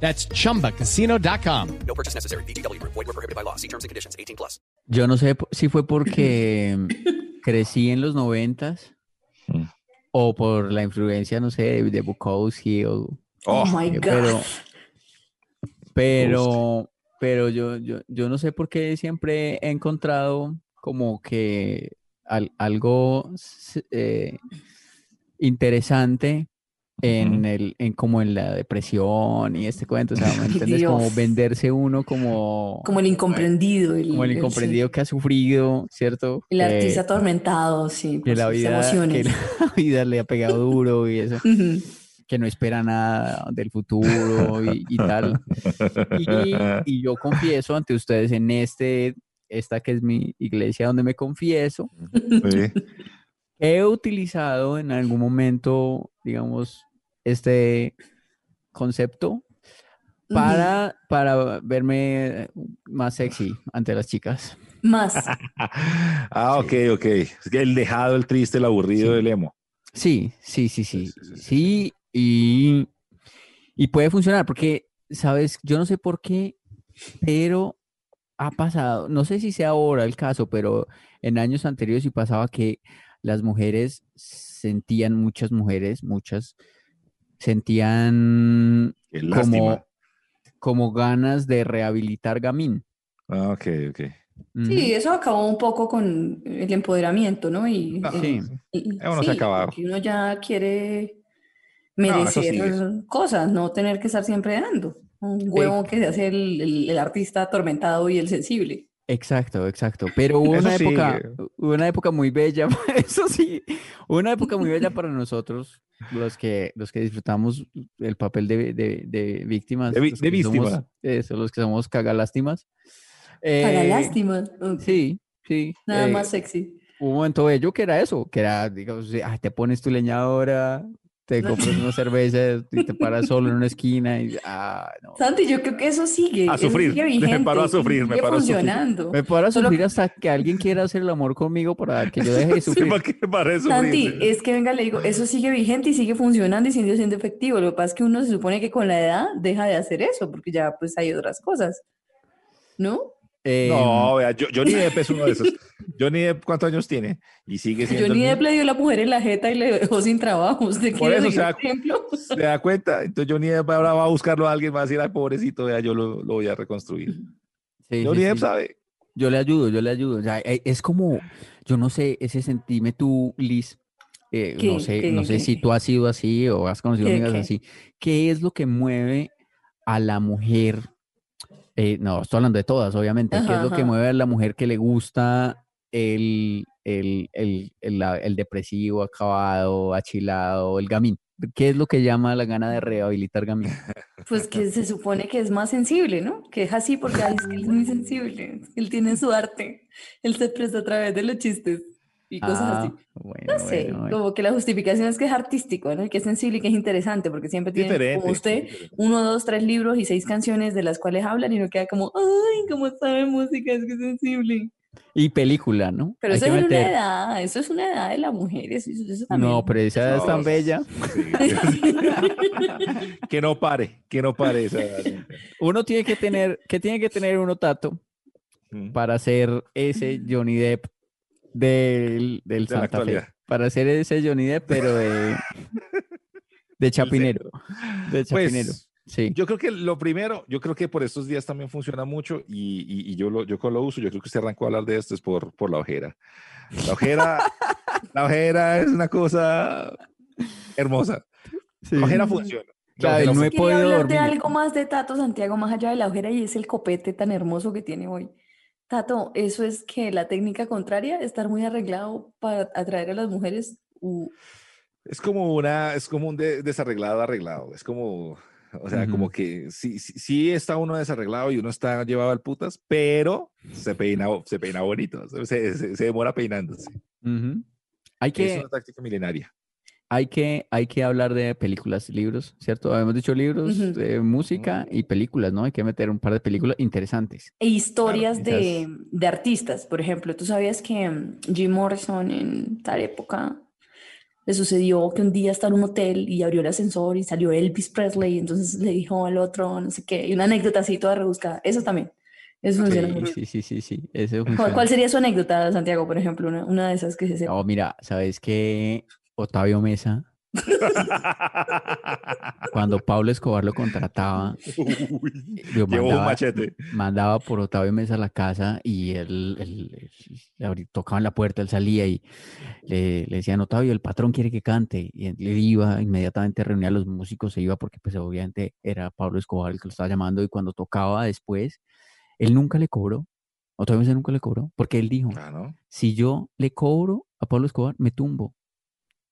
That's chumbacasino.com. No purchase necessary. BGW. Void were prohibited by law. See terms and conditions. 18 plus. Yo no sé si fue porque crecí en los noventas Mm. o por la influencia, no sé, de, de Bukowski o... Oh, my eh, God. Pero, pero, pero yo, yo, yo no sé por qué siempre he encontrado como que al- algo eh, interesante en el, en como en la depresión y este cuento, o sea, ¿me entiendes? Como Dios. venderse uno como, Como el incomprendido. El, como el el- incomprendido que ha sufrido, ¿cierto? El Que- artista atormentado, sí, que la vida, que emociones. la vida le ha pegado duro y eso, que no espera nada del futuro y, y tal. Y, y yo confieso ante ustedes en este, esta que es mi iglesia donde me confieso, Sí. he utilizado en algún momento, digamos, este concepto para, para verme más sexy ante las chicas. Más. Ah, ok, ok. El dejado, el triste, el aburrido, Sí. el emo. Sí, sí, sí, sí. Sí, sí, sí, sí, Sí, y, y puede funcionar porque, sabes, yo no sé por qué, pero ha pasado, no sé si sea ahora el caso, pero en años anteriores sí pasaba que las mujeres sentían, muchas mujeres, muchas, sentían como, como ganas de rehabilitar Gamín. Ah, ok, ok. Sí, eso acabó un poco con el empoderamiento, ¿no? Y, No, el- Sí. y- Eso no se ha sí, acabado. porque uno ya quiere merecer cosas, no tener que estar siempre dando. Un huevo que se hace el, el- el artista atormentado y el sensible. Exacto, exacto. Pero hubo una época, hubo una época muy bella, eso sí, hubo una época muy bella para nosotros, los que, los que disfrutamos el papel de, de- de víctimas. De vi- los de que somos- víctima. eso, los que somos cagalástimas. Eh, lástima. Ok. Sí, sí. Nada eh, más sexy. hubo un momento bello que era eso, que era, digamos, ah, te pones tu leñadora, te compras una cerveza y te paras solo en una esquina y, ah, no. Santi, yo creo que eso sigue. A sufrir. sigue Me vigente, paro a sufrir, me paro a sufrir. Me paro a Solo- sufrir hasta que alguien quiera hacer el amor conmigo para que yo deje de Sí, sufrir. ¿para qué para eso? Santi, es que venga, le digo, eso sigue vigente y sigue funcionando y sigue siendo efectivo. Lo que pasa es que uno se supone que con la edad deja de hacer eso, porque ya pues hay otras cosas. ¿No? Eh, No, vea, yo- Johnny Depp es uno de esos. Johnny Depp, ¿cuántos años tiene? Y sigue siendo. Johnny Depp le dio la mujer en la jeta y le dejó sin trabajo. ¿Usted Por quiere eso, seguir o sea, ese ejemplo? ¿Se da cuenta? Entonces Johnny Depp ahora va a buscarlo a alguien, va a decir, ay, pobrecito, vea, yo lo, lo voy a reconstruir. sí, sí, Johnny Depp sí. sabe. Yo le ayudo, yo le ayudo. O sea, eh, es como, yo no sé, ese sentime tú, Liz, eh, no sé, ¿Qué? no sé ¿Qué? si tú has sido así o has conocido amigas así. ¿Qué es lo que mueve a la mujer? Eh, no, estoy hablando de todas, obviamente. ¿Qué Ajá, es lo que mueve a la mujer que le gusta el, el, el, el, depresivo, acabado, achilado, el gamín? ¿Qué es lo que llama la gana de rehabilitar gamín? Pues que se supone que es más sensible, ¿no? Que es así porque ay, es que él es muy sensible. Él tiene su arte. Él se expresa a través de los chistes y cosas Ah, así. bueno, No sé, bueno, bueno. como que la justificación es que es artístico, ¿no? Y que es sensible y que es interesante, porque siempre tiene, como usted, diferente. uno, dos, tres libros y seis canciones de las cuales hablan y no queda como, ay, cómo sabe música, es que es sensible. Y película, ¿no? Pero Hay eso es una edad, eso es una edad de la mujer, eso, eso- eso No, también. pero esa es tan bella. que no pare, que no pare esa edad. Uno tiene que tener, que tiene que tener uno tato para ser ese Johnny Depp del, del De Santa Fe. Para ser ese Johnny Depp, pero de, de Chapinero. De Chapinero. Pues, Sí. yo creo que lo primero, yo creo que por estos días también funciona mucho y, y- y yo, lo, yo con lo uso, yo creo que usted arrancó a hablar de esto es por, por la ojera. La ojera, la ojera es una cosa hermosa. sí. La ojera funciona. La Claro, ojera no he podido hablar dormir. de algo más de Tato Santiago, más allá de la ojera, y es el copete tan hermoso que tiene hoy. Tato, ¿eso es que la técnica contraria, estar muy arreglado para atraer a las mujeres? u- Es como una, es como un de- desarreglado arreglado. Es como, O sea, como que sí, sí, sí está uno desarreglado y uno está llevado al putas, pero se peina, se peina bonito, se, se- se demora peinándose. Hay Es que, una táctica milenaria. Hay que, hay que hablar de películas, libros, ¿cierto? Habíamos dicho libros, Ujú. de música y películas, ¿no? Hay que meter un par de películas interesantes. E historias Claro, de, de artistas, por ejemplo, ¿tú sabías que mm, Jim Morrison en tal época le sucedió que un día estaba en un hotel y abrió el ascensor y salió Elvis Presley y entonces le dijo al otro no sé qué, y una anécdota así toda rebuscada, eso también, eso funciona Sí, mucho. sí, sí, sí, sí. Eso ¿Cuál, sería su anécdota, Santiago, por ejemplo, una, una de esas que se sepa? Oh, mira, ¿sabes qué? Octavio Mesa, cuando Pablo Escobar lo contrataba, Uy, lo Llevó un mandaba, machete. mandaba por Octavio Mesa a la casa y él, él- él- tocaban la puerta, él salía y le, le decían, Octavio, el patrón quiere que cante. Y él iba, inmediatamente reunía a los músicos, se iba porque pues obviamente era Pablo Escobar el que lo estaba llamando y cuando tocaba después, él nunca le cobró. Octavio Mesa nunca le cobró porque él dijo, Ah, ¿no? si yo le cobro a Pablo Escobar, me tumbo.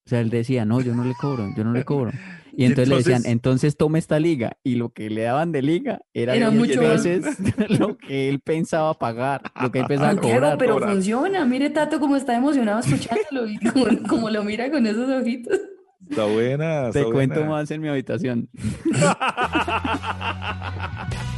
O sea, él decía, no, yo no le cobro, yo no le cobro. Y Y entonces, le decían, entonces- tome esta liga. Y lo que le daban de liga era, Era diez mucho más. veces lo que él pensaba pagar, lo que él pensaba Santiago, cobrar. pero cobrar. funciona, mire Tato cómo está emocionado escuchándolo y como, como lo mira con esos ojitos. Está buena. Te cuento más en mi habitación.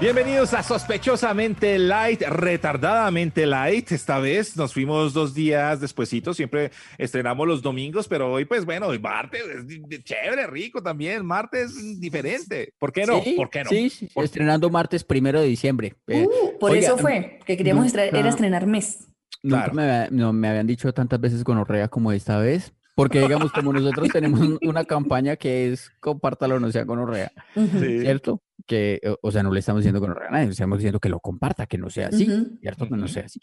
Bienvenidos a Sospechosamente Light, retardadamente light. Esta vez nos fuimos dos días despuesito. Siempre estrenamos los domingos, pero hoy, pues bueno, hoy martes es chévere, rico también. Martes diferente. ¿Por qué no? Sí, ¿Por qué no? Sí, sí, ¿Por- estrenando martes primero de diciembre. Eh, Uh, por oiga, eso fue, que queríamos nunca- era estrenar mes. Nunca Claro. me, había- no, me habían dicho tantas veces gonorrea como esta vez. Porque, digamos, como nosotros tenemos un- una campaña que es compártalo, no sea gonorrea. Sí. ¿cierto? Que, o- sea, no le estamos diciendo gonorrea a nadie, le estamos diciendo que lo comparta, que no sea así. ¿cierto? Que no sea así.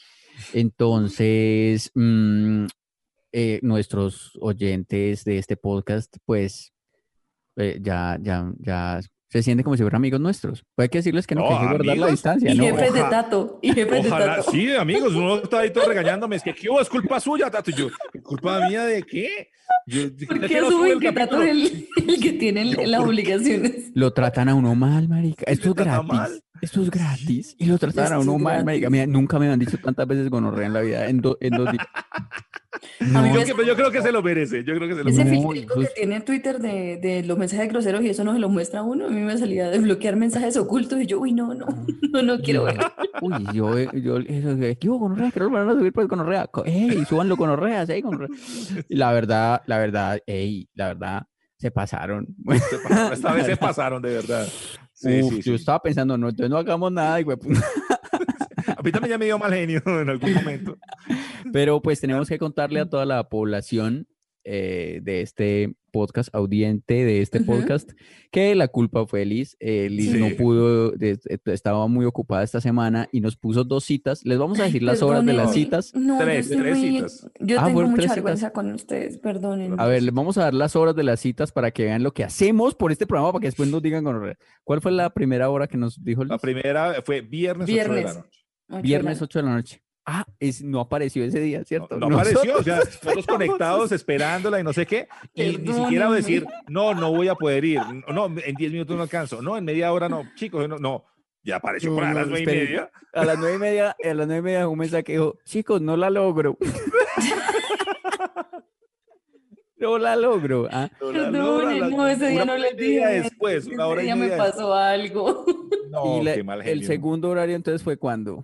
Entonces, mm, eh, nuestros oyentes de este podcast, pues, eh, ya, ya, ya se sienten como si fueran amigos nuestros. Puede que decirles que no, que hay No, que guardar la distancia, Y ¿no? jefes de Tato, y jefes de Ojalá, Tato. sí, amigos, uno está ahí todo regañándome, es que ¿qué hubo? es culpa suya, Tato. Y yo, ¿culpa mía de qué? Yo, ¿Por ¿de qué asumen el que Tato es el, el que tiene Yo, las obligaciones? Lo tratan a uno mal, marica. Esto es gratis. mal? Esto es gratis. Y lo tratan a uno mal, marica. Mira, nunca me han dicho tantas veces gonorrea en la vida, en, do- en dos días. A mí No, Yo, que- yo creo que se lo merece, yo creo que se lo Ese filtro que tiene Twitter de, de los mensajes groseros y eso no se lo muestra a uno, a mí me salía de bloquear mensajes ocultos y yo, uy, no, no, no, no quiero ver. Uy, yo, eh, yo, eso de, ¿qué hubo, gonorrea? Que no lo van a subir pues gonorrea. Co- Ey, súbanlo gonorrea, sí, gonorrea. Y la verdad, la verdad, ey, la verdad, se pasaron. Se pasaron, Esta vez se pasaron, de verdad. Sí, Uf, sí, yo sí. estaba pensando, no, entonces no hagamos nada, güey. A mí también ya me dio mal genio en algún momento. Pero pues tenemos que contarle a toda la población eh, de este podcast, audiente de este podcast, que la culpa fue Liz. Eh, Liz Sí. no pudo, de- estaba muy ocupada esta semana y nos puso dos citas. Les vamos a decir las horas de las citas. No, Tres, tres muy- citas. Yo Ah, tengo fueron mucha vergüenza citas. con ustedes, perdonen. A ver, les vamos a dar las horas de las citas para que vean lo que hacemos por este programa para que después nos digan con ¿Cuál fue la primera hora que nos dijo Liz? La primera fue viernes, 8 de la Viernes. noche. Ocho Viernes la- 8 de la noche. Ah, es, no apareció ese día, No, ¿cierto? no Nosotros- apareció, o sea, conectados esperándola y no sé qué, y ni siquiera decir, no, no voy a poder ir, no, en 10 minutos no alcanzo, no, en media hora no, chicos, no, no, ya apareció No, por ahí a no, las nueve y media. A las nueve y media, a las nueve y media un mensaje que dijo, chicos, no la logro. no la logro. Ah, no, ese día una no hora y les media dije. después, ese una hora y día me media pasó algo. No, y la- qué mal el genio. segundo horario entonces fue cuando?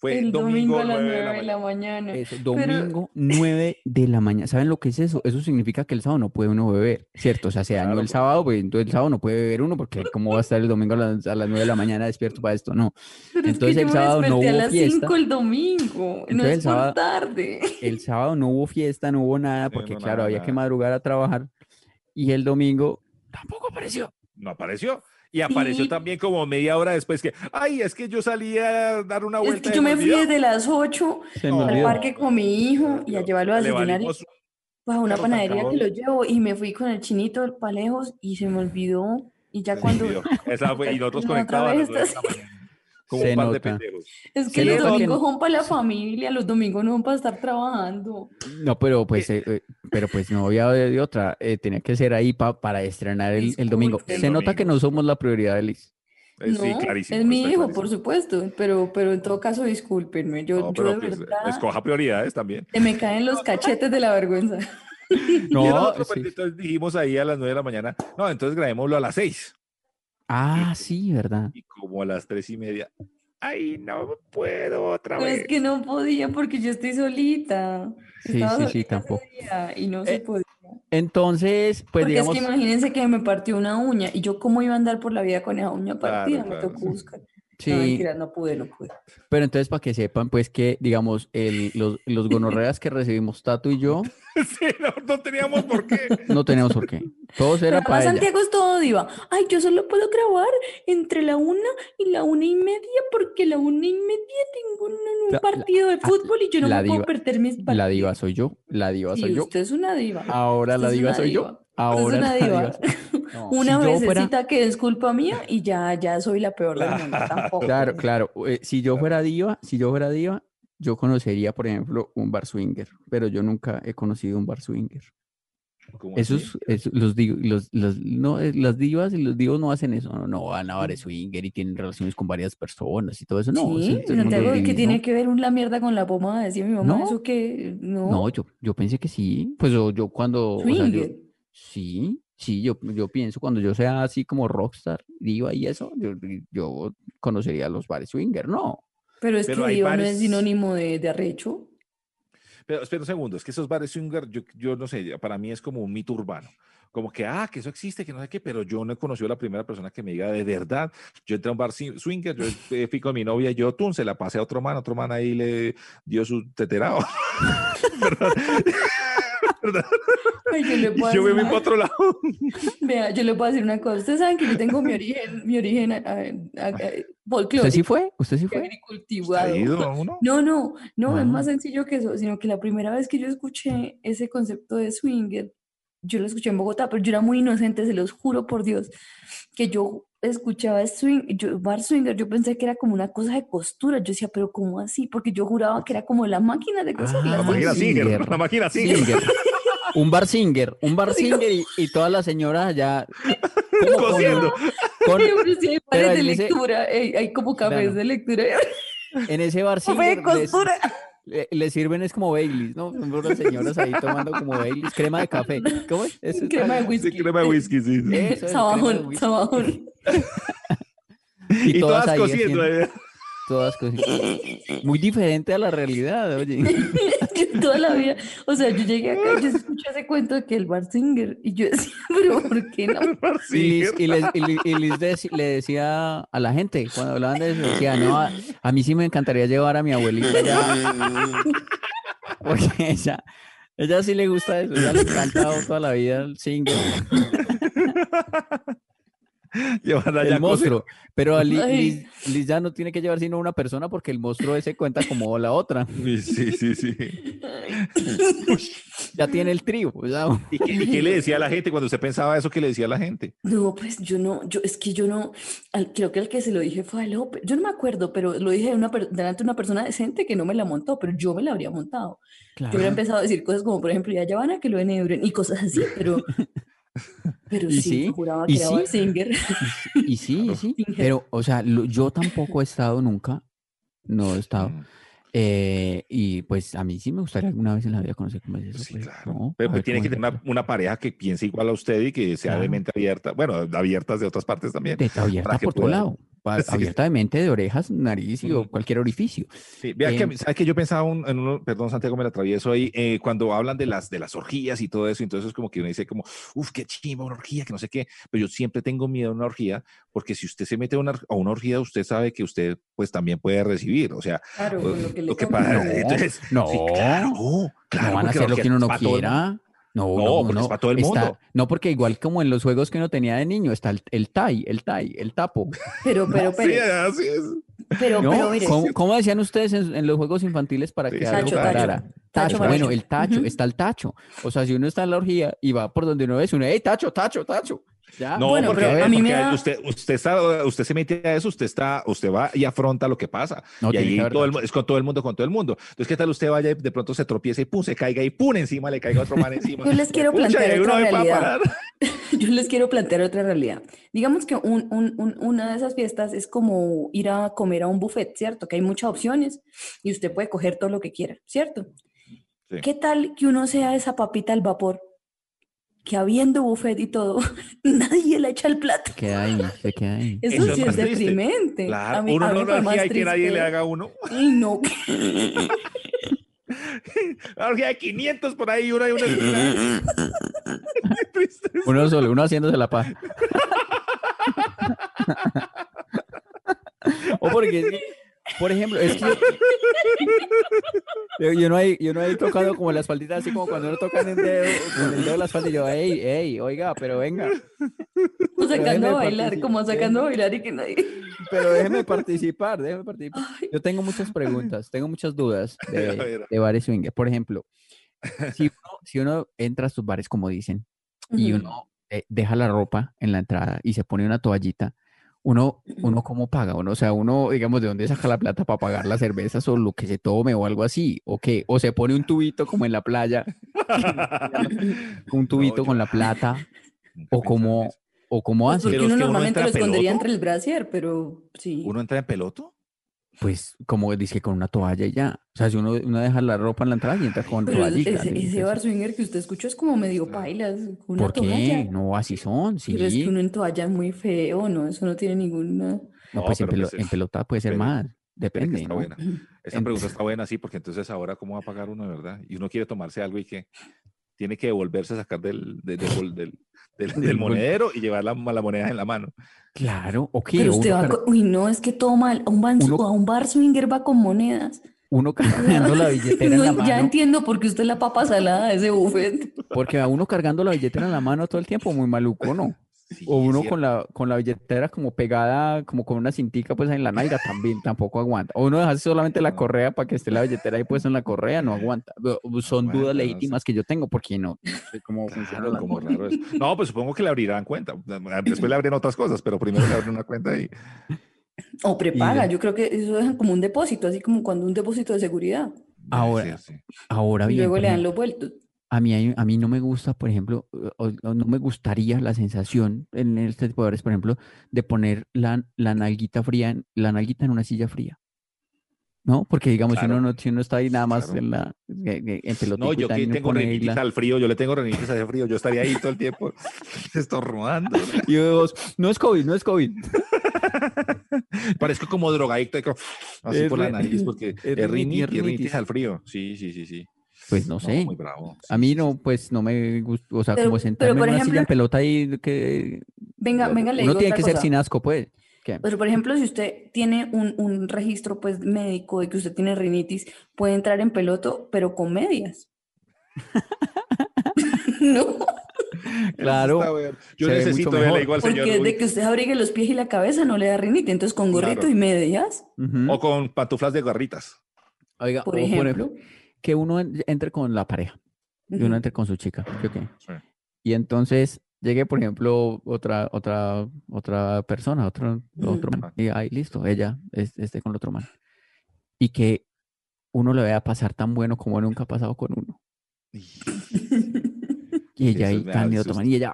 Fue El domingo a las nueve de nueve de la mañana. Eso, Pero- domingo, 9 de la mañana. ¿Saben lo que es eso? Eso significa que el sábado no puede uno beber, ¿cierto? O sea, se dañó Claro, el sábado, pues entonces el sábado no puede beber uno porque ¿cómo va a estar el domingo a las, a las 9 de la mañana despierto para esto? No. Pero es Entonces que el yo sábado me no hubo a las fiesta. 5 el domingo. no Entonces el es por tarde. El sábado no hubo fiesta, no hubo nada, Sí, porque no, claro, nada, había que nada. madrugar a trabajar. Y el domingo tampoco apareció. No apareció. Y apareció Sí. también como media hora después que, ay, es que yo salí a dar una Es vuelta. que y yo me fui olvidó". desde las 8 Se me No. al parque con mi hijo y a llevarlo a desayunar pues a una panadería que lo llevo y me fui con el chinito para lejos y se me olvidó y ya Se cuando olvidó. Esa fue, y nosotros conectados Como Se un par de nota. pendejos. es Se que los domingos no- son para la familia, los domingos no son para estar trabajando. No, pero pues, eh, eh, pero pues no había de, de otra. eh, tenía que ser ahí pa- para estrenar el, el domingo. Se El nota que no somos la prioridad de Liz. Eh, sí, No, clarísimo. es mi hijo, clarísimo. por supuesto, pero, pero en todo caso discúlpenme, yo, No, yo de pues, verdad escoja prioridades también. se me caen los cachetes de la vergüenza. y No, nosotros, pues, sí. dijimos ahí a las nueve de la mañana, no, entonces grabémoslo a las seis. Ah, sí, ¿verdad? Y como a las tres y media, ay, no puedo otra Pero vez. es que no podía porque yo estoy solita. Sí, Estaba sí, sí, solita tampoco. Y no se Eh, podía. Entonces, pues Porque digamos, es que imagínense que me partió una uña y yo cómo iba a andar por la vida con esa uña Claro, partida, me claro, tocó sí. buscar. Sí, No, mentira, no pude, no pude. pero entonces para que sepan, pues que, digamos, el, los, los gonorreas que recibimos Tato y yo, Sí, no, no teníamos por qué. no tenemos por qué. Todos era Pero para ella. Santiago es todo diva. Ay, yo solo puedo grabar entre la una y la una y media porque la una y media tengo un, un La- partido de ah, fútbol y yo no me puedo perder mis partidos. La diva soy yo, la diva Sí, soy yo. usted es una diva. Ahora Usted la diva soy yo. diva. Ahora es una diva. No, Una si vececita fuera, que es culpa mía y ya, ya soy la peor del mundo. Tampoco. claro, claro, eh, si yo fuera diva, si yo fuera diva, yo conocería, por ejemplo, un bar swinger, pero yo nunca he conocido un bar swinger. ¿Cómo Esos, esos- los, los, los- no, eh, las divas y los divos no hacen eso, no, no van a bares swinger y tienen relaciones con varias personas y todo eso, no. eso Sí, es el mundo Santiago, del ¿qué tiene que ver un- la mierda con la pomada? Decía mi mamá, No. ¿eso qué? No, No, yo, yo pensé que sí, pues yo, yo cuando, o sea, yo- Swinger. Sí, sí, yo, yo pienso cuando yo sea así como rockstar, diva y eso, yo, yo conocería los bares swinger, ¿no? Pero es Pero que hay diva no es sinónimo de, de arrecho. Pero espera un segundo, es que esos bares swinger, yo, yo no sé, para mí es como un mito urbano. Como que, ah, que eso existe, que no sé qué, pero yo no he conocido a la primera persona que me diga de verdad. Yo entré a un bar swi- swinger, yo eh, fui con mi novia, yo, tun, se la pasé a otro man, otro man ahí le dio su teterao. ¿Verdad? ¿Verdad? Ay, yo le Y puedo yo me una- para otro lado. Vea, yo le puedo decir una cosa. Ustedes saben que yo tengo mi origen, mi origen a- a- a- a- ¿Usted folclórico, sí fue? ¿Usted sí y fue? agricultivado. ¿Ha ido uno? No, no, no, es Ah. más sencillo que eso, sino que la primera vez que yo escuché ese concepto de swinger, yo lo escuché en Bogotá, pero yo era muy inocente, se los juro por Dios, que yo escuchaba swing, yo, bar swinger, yo pensé que era como una cosa de costura, yo decía, pero ¿cómo así? Porque yo juraba que era como la máquina de coser. Ah, La las máquina Singer. la máquina Singer. Un bar singer, un bar singer y, y todas las señoras allá Cosiendo. con- Pero sí hay bares de ese- lectura, hay, hay como cafés Claro. de lectura. en ese bar singer les, le, le sirven es como Baileys, ¿no? Unas señoras ahí tomando como Baileys, crema de café. ¿Cómo es? Eso Crema de Sí, whisky. crema de whisky, sí. sí. Eso es, crema de Sabajón, whisky. sabajón. Y, Y todas, todas cosiendo. haciendo- eh. Todas cosiendo. Muy diferente a la realidad, oye. Yo toda la vida, o sea, yo llegué acá, yo escuché ese cuento de que el bar singer, y yo decía, pero ¿por qué no? Y, Liz, Singer. y les- y Liz- y Liz deci- le decía a la gente, cuando hablaban de eso, decía, no, a, a mí sí me encantaría llevar a mi abuelita allá. Porque ella, ella sí le gusta eso, ella le ha encantado toda la vida el single, Llevarla allá el monstruo. Pero a Li- Ay. Liz, Liz ya no tiene que llevar sino una persona porque el monstruo ese cuenta como la otra. Sí, sí, sí, sí. Ya tiene el trío. ¿Y qué, y qué le decía a la gente cuando usted pensaba eso? ¿Qué le decía a la gente? No, pues yo no, yo, es que yo no, al- creo que el que se lo dije fue a López, yo no me acuerdo, pero lo dije una, delante de una persona decente que no me la montó, pero yo me la habría montado. Yo hubiera claro. empezado a decir cosas como, por ejemplo, ya, ya van a que lo enebren y cosas así, pero, pero ¿Y sí, sí? juraba ¿Y que era sí? Singer. Y sí, y sí. Pero, o sea, lo- yo tampoco he estado nunca. No he estado. Mm, Eh, y pues a mí sí me gustaría alguna vez en la vida conocer cómo es eso. Sí, pues, claro. ¿no? Pero pues tiene que tener una, una pareja que piense igual a usted y que sea de Claro. mente abierta. Bueno, abiertas de otras partes también. De- abierta por todo pueda- lado. Sí. Abierta de orejas, nariz y o cualquier orificio. Sí, vea que, Em, ¿sabes que Yo pensaba un- en uno, perdón Santiago, me la atravieso ahí, eh, cuando hablan de las, de las orgías y todo eso, entonces es como que uno dice como, uff, qué chimba una orgía, que no sé qué, pero yo siempre tengo miedo a una orgía, porque si usted se mete a una, a una orgía, usted sabe que usted pues también puede recibir, o sea, Claro, lo, que le lo que pasa, No, entonces, no, sí, claro, claro, no van a hacer lo que uno no pa' todo quiera. No, No, porque es para todo el está- mundo. no, porque igual como en los juegos que uno tenía de niño, está el, el TAI, el TAI, el tapo. Pero, pero, Sí, pero, así es. pero, ¿No? pero, mire, ¿Cómo, cómo decían ustedes en, en los juegos infantiles para Sí, que tacho, algo parara? Tacho, Tacho, bueno, el tacho, está el tacho. O sea, si uno está en la orgía y va por donde uno ve, uno, ¡hey, tacho, tacho, tacho! Ya. No, Bueno, porque, pero a mí me da- usted, usted, está, usted se mete a eso, usted está, usted va y afronta lo que pasa. No, y ahí todo el, es con todo el mundo, con todo el mundo. Entonces, ¿qué tal usted vaya y de pronto se tropieza y pum, se caiga y pum, encima le caiga otro man encima? Yo les quiero Pucha, plantear otra realidad. yo les quiero plantear otra realidad. Digamos que un- un- un- una de esas fiestas es como ir a comer a un buffet, ¿cierto? Que hay muchas opciones y usted puede coger todo lo que quiera, ¿cierto? Sí. ¿Qué tal que uno sea esa papita al vapor? Que habiendo buffet y todo, nadie le echa el plato. Ahí, se queda ahí. Eso, Eso es sí es triste. deprimente. Claro, A mí- uno a mí no orgía y que nadie le haga uno. No. Orgía de 500 por ahí, uno y. Qué triste. Uno solo, uno haciéndose la paz. o porque, es que, por ejemplo, es que yo, yo, no he, yo no he tocado como la espaldita, así como cuando uno toca en el dedo, con el dedo la espalda, y yo, ey, ey, oiga, pero venga, O sacando a bailar, como sacando a bailar y que nadie. pero déjeme participar, déjeme participar. Yo tengo muchas preguntas, tengo muchas dudas de, de bares swinger. Por ejemplo, si uno, si uno entra a estos bares, como dicen, y uno eh, deja la ropa en la entrada y se pone una toallita, uno, uno cómo paga, uno, o sea, uno, digamos, ¿de dónde saca la plata para pagar las cervezas o lo que se tome o algo así? ¿O qué? O se pone un tubito como en la playa, un tubito con la plata, o como, o como Pues hace, porque uno es que uno normalmente lo escondería peloto. entre el brasier, pero sí. ¿Uno entra en peloto? Pues, como dice, con una toalla y ya. O sea, si uno, uno deja la ropa en la entrada y entra con Pero toallita. ese, ¿sí? ese bar swinger que usted escuchó es como medio pailas, una ¿Por qué? toalla. No, así son, sí. Pero es que uno en toalla es muy feo, ¿no? Eso no tiene ninguna... No, No, pues en, pero pelo- pues en pelota puede ser pero- más, depende, está ¿no? buena. Esa pregunta está buena, sí, porque entonces ahora, ¿cómo va a pagar uno, de verdad? Y uno quiere tomarse algo y que tiene que devolverse a sacar del, del, del- Del monedero y llevar la, la moneda en la mano. Claro, ok. Pero o usted va con- Uy, no, es que todo mal. A un, ban- Uno- a un bar swinger va con monedas. uno cargando la billetera en la ya mano, entiendo por qué usted es la papa salada de ese buffet. porque a uno cargando la billetera en la mano todo el tiempo, muy maluco, ¿no? Sí, O uno con la, con la billetera como pegada, como con una cintica pues en la nalga también, tampoco aguanta. O uno deja solamente la correa para que esté la billetera ahí puesta en la correa, no aguanta. Pero Son dudas no sé. legítimas que yo tengo, porque no, no sé cómo funciona Claro, como raro eso. No, pues supongo que le abrirán cuenta. Después le abren otras cosas, pero primero le abren una cuenta y O prepaga, Y- yo creo que eso dejan como un depósito, así como cuando un depósito de seguridad. Ahora, Sí, sí. Ahora Y bien, luego por le dan los vueltos. A mí, a mí no me gusta, por ejemplo, o- o no me gustaría la sensación en este tipo de bares, por ejemplo, de poner la, la nalguita fría, en- la nalguita en una silla fría. ¿No? Porque digamos, si uno Claro. no, si uno está ahí nada más Claro. en la que- que- en No, yo que tengo la- al frío, yo le tengo rinitis al frío, yo estaría ahí todo el tiempo estornudando. y yo digo, no es COVID, no es COVID. Parezco como drogadicto, así Es por la nariz, porque es rinitis, rinitis rinitis. al frío. Sí, sí, sí, sí. Pues no sé. muy bravo. A mí no, pues no me gusta, o sea, Pero- como pero, sentarme por en una silla en ejemplo- pelota y que Venga, venga, le uno tiene otra que ser sin asco, pues. ¿Qué? Pero, por ejemplo, si usted tiene un, un registro pues médico de que usted tiene rinitis, puede entrar en peloto, pero con medias. no, Claro. Yo necesito verle igual señor porque de que usted abrigue los pies y la cabeza no le da rinitis. Entonces, con gorrito Claro. y medias. O con pantuflas de garritas. Oiga, por o ejemplo. Que uno en- entre con la pareja, y uno entre con su chica. Y entonces llegue, por ejemplo, otra, otra, otra persona, otro, otro man, y ahí listo, ella es- esté con el otro man. Y que uno le vea pasar tan bueno como nunca ha pasado con uno. Y ella ahí tan de otro man, y ella.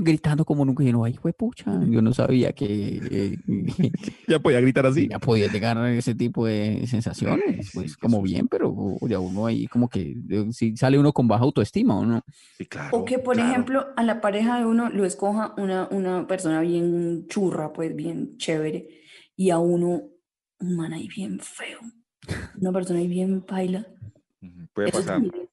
Gritando como nunca. Y uno, ay, fue pucha, yo no sabía que eh, Ya podía gritar así. ya podía llegar a ese tipo de sensaciones. Pues como bien, pero ya uno ahí como que eh, si sale uno con baja autoestima, ¿o no? Sí, claro. O que, por claro. ejemplo, a la pareja de uno lo escoja una, una persona bien churra, pues bien chévere, y a uno un man ahí bien feo, una persona ahí bien paila. Ujú, Puede Eso pasar. también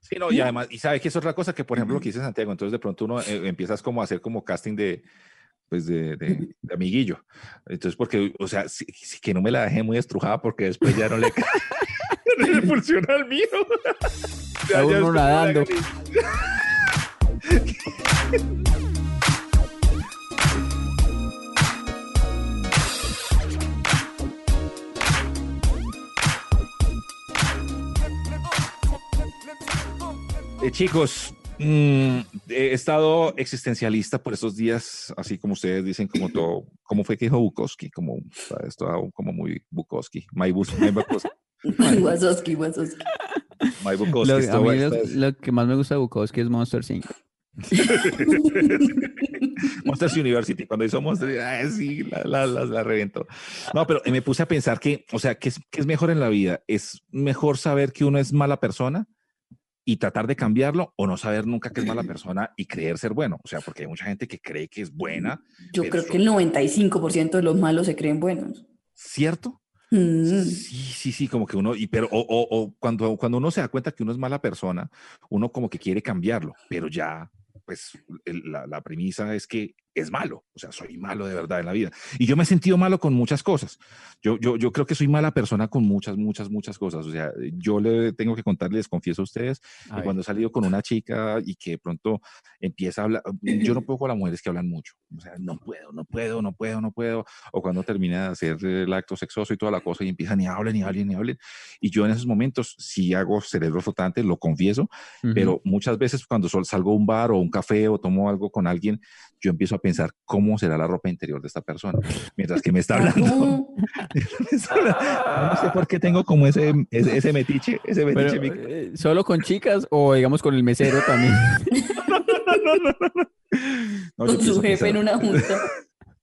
Sí, no, y además, y sabe que es otra cosa que, por ejemplo, lo que dice Santiago, entonces de pronto uno eh, empiezas como a hacer como casting de, pues de, de, de amiguillo. Entonces, porque, o sea, sí- sí que no me la dejé muy estrujada porque después ya no le, no le funciona al mío. Está uno nadando. Eh, chicos, mm, he estado existencialista por estos días, así como ustedes dicen, como todo, como fue que dijo Bukowski, como esto como muy Bukowski, my, Bus- my Bukowski, Wazowski, Wazowski. my Bukowski, Lo, a mí lo, lo que más me gusta de Bukowski es Monster Inc. Monsters University, cuando hizo Monsters, ay, sí, la, la, la, la reventó. No, pero me puse a pensar que, o sea, ¿qué es, qué es mejor en la vida? ¿Es mejor saber que uno es mala persona y tratar de cambiarlo o no saber nunca que es mala persona y creer ser bueno? O sea, porque hay mucha gente que cree que es buena, Yo creo que el 95% de los malos se creen buenos. ¿cierto? Mm. Sí, sí, sí, como que uno, y pero, o, o- o cuando, cuando uno se da cuenta que uno es mala persona, uno como que quiere cambiarlo, pero ya, pues el- la, la premisa es que es malo, o sea, soy malo de verdad en la vida. Y yo me he sentido malo con muchas cosas. Yo, yo, yo creo que soy mala persona con muchas, muchas, muchas cosas. O sea, yo le tengo que contarles, les confieso a ustedes, que cuando he salido con una chica y que de pronto empieza a hablar, yo no puedo con las mujeres que hablan mucho, o sea, no puedo, no puedo, no puedo, no puedo, o cuando termina de hacer el acto sexoso y toda la cosa y empiezan y hablen y hablen y hablen, y yo en esos momentos sí hago cerebro flotante, lo confieso, pero muchas veces cuando salgo a un bar o un café o tomo algo con alguien, yo empiezo a pensar cómo será la ropa interior de esta persona, mientras que me está hablando. No, me está hablando. No sé por qué tengo como ese, ese, ese metiche, ese Pero, metiche. mi- eh, ¿Solo con chicas o digamos con el mesero también? No, con su jefe en una junta.